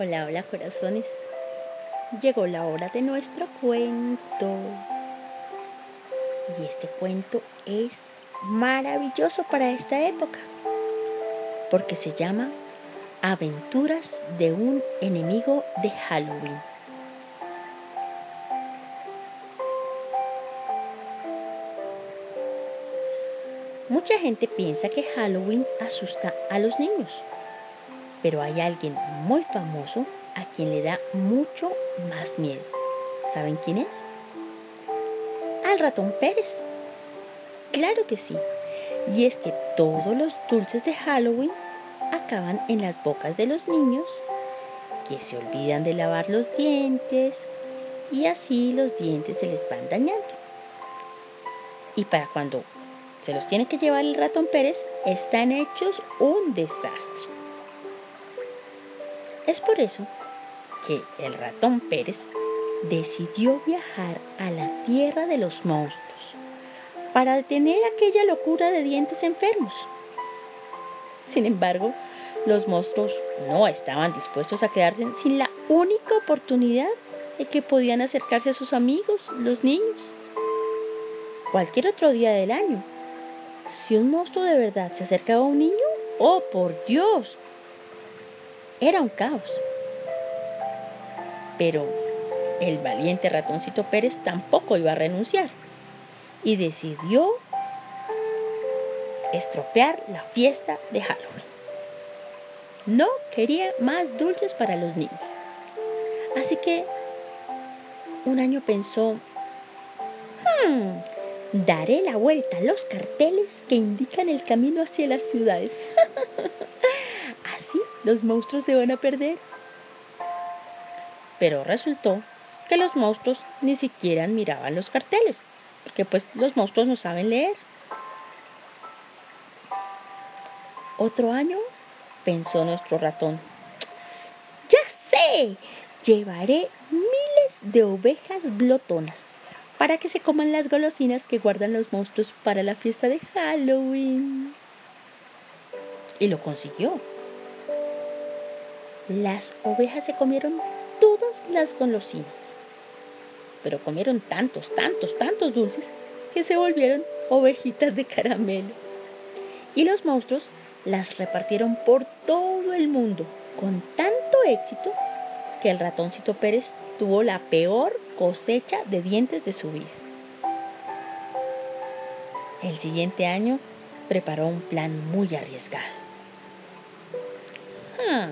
Hola, hola corazones. Llegó la hora de nuestro cuento. Y este cuento es maravilloso para esta época, porque se llama Aventuras de un enemigo de Halloween. Mucha gente piensa que Halloween asusta a los niños pero hay alguien muy famoso a quien le da mucho más miedo. ¿Saben quién es? Al ratón Pérez. Claro que sí. Y es que todos los dulces de Halloween acaban en las bocas de los niños que se olvidan de lavar los dientes y así los dientes se les van dañando. Y para cuando se los tiene que llevar el ratón Pérez, están hechos un desastre. Es por eso que el ratón Pérez decidió viajar a la tierra de los monstruos para detener aquella locura de dientes enfermos. Sin embargo, los monstruos no estaban dispuestos a quedarse sin la única oportunidad de que podían acercarse a sus amigos, los niños. Cualquier otro día del año. Si un monstruo de verdad se acercaba a un niño, oh por Dios, era un caos. Pero el valiente ratoncito Pérez tampoco iba a renunciar y decidió estropear la fiesta de Halloween. No quería más dulces para los niños. Así que un año pensó, hmm, daré la vuelta a los carteles que indican el camino hacia las ciudades. los monstruos se van a perder. Pero resultó que los monstruos ni siquiera miraban los carteles, porque pues los monstruos no saben leer. Otro año, pensó nuestro ratón. Ya sé, llevaré miles de ovejas glotonas para que se coman las golosinas que guardan los monstruos para la fiesta de Halloween. Y lo consiguió. Las ovejas se comieron todas las golosinas, pero comieron tantos, tantos, tantos dulces que se volvieron ovejitas de caramelo. Y los monstruos las repartieron por todo el mundo con tanto éxito que el ratoncito Pérez tuvo la peor cosecha de dientes de su vida. El siguiente año preparó un plan muy arriesgado. Ah,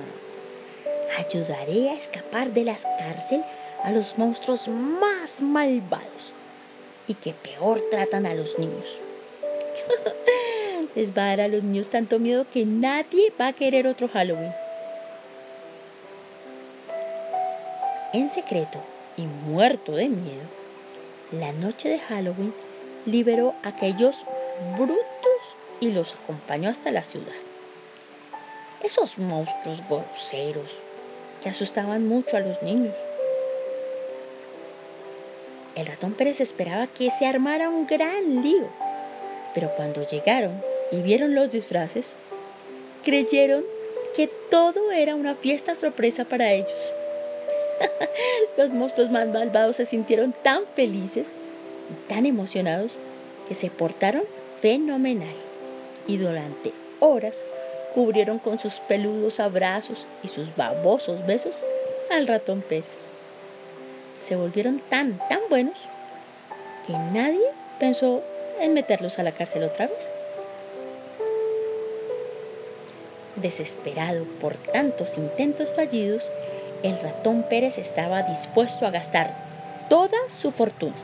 ayudaré a escapar de la cárcel a los monstruos más malvados y que peor tratan a los niños. Les va a dar a los niños tanto miedo que nadie va a querer otro Halloween. En secreto y muerto de miedo, la noche de Halloween liberó a aquellos brutos y los acompañó hasta la ciudad. Esos monstruos groseros, asustaban mucho a los niños. El ratón Pérez esperaba que se armara un gran lío, pero cuando llegaron y vieron los disfraces, creyeron que todo era una fiesta sorpresa para ellos. los monstruos más malvados se sintieron tan felices y tan emocionados que se portaron fenomenal y durante horas cubrieron con sus peludos abrazos y sus babosos besos al ratón Pérez. Se volvieron tan, tan buenos que nadie pensó en meterlos a la cárcel otra vez. Desesperado por tantos intentos fallidos, el ratón Pérez estaba dispuesto a gastar toda su fortuna.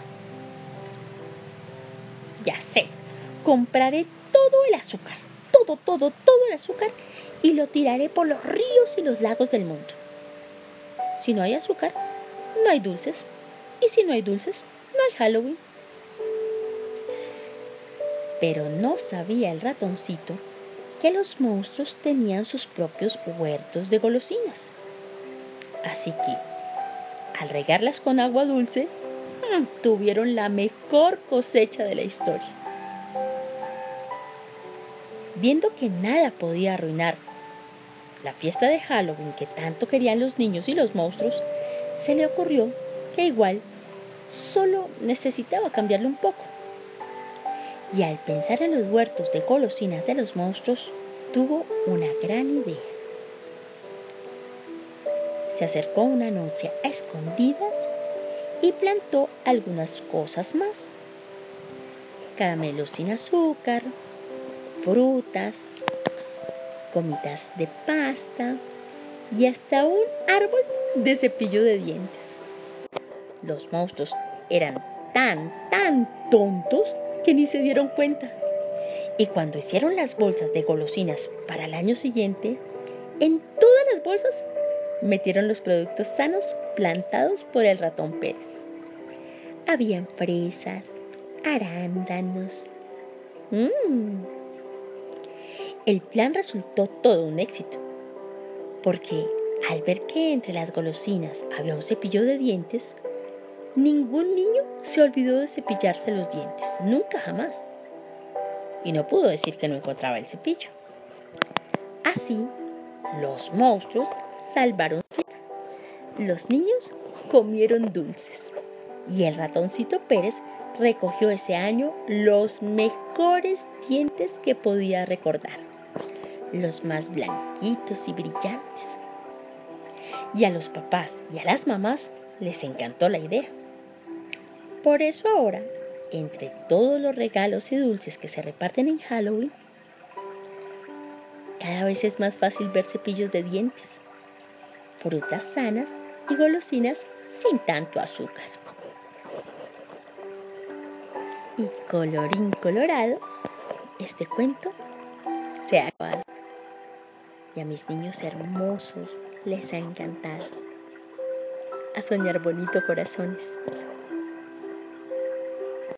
Ya sé, compraré todo el azúcar, todo, todo, todo el azúcar y lo tiraré por los ríos y los lagos del mundo. Si no hay azúcar, no hay dulces. Y si no hay dulces, no hay Halloween. Pero no sabía el ratoncito que los monstruos tenían sus propios huertos de golosinas. Así que, al regarlas con agua dulce, mm, tuvieron la mejor cosecha de la historia. Viendo que nada podía arruinar la fiesta de Halloween que tanto querían los niños y los monstruos, se le ocurrió que igual solo necesitaba cambiarlo un poco. Y al pensar en los huertos de golosinas de los monstruos, tuvo una gran idea. Se acercó una noche a escondidas y plantó algunas cosas más. Caramelos sin azúcar, frutas, gomitas de pasta y hasta un árbol de cepillo de dientes. Los monstruos eran tan, tan tontos que ni se dieron cuenta. Y cuando hicieron las bolsas de golosinas para el año siguiente, en todas las bolsas metieron los productos sanos plantados por el ratón Pérez. Habían fresas, arándanos. Mmm. El plan resultó todo un éxito, porque al ver que entre las golosinas había un cepillo de dientes, ningún niño se olvidó de cepillarse los dientes, nunca jamás. Y no pudo decir que no encontraba el cepillo. Así, los monstruos salvaron Los niños comieron dulces y el ratoncito Pérez recogió ese año los mejores dientes que podía recordar, los más blanquitos y brillantes. Y a los papás y a las mamás les encantó la idea. Por eso ahora, entre todos los regalos y dulces que se reparten en Halloween, cada vez es más fácil ver cepillos de dientes, frutas sanas y golosinas sin tanto azúcar. Y colorín colorado, este cuento se ha acabado. Y a mis niños hermosos les ha encantado. A soñar bonito corazones.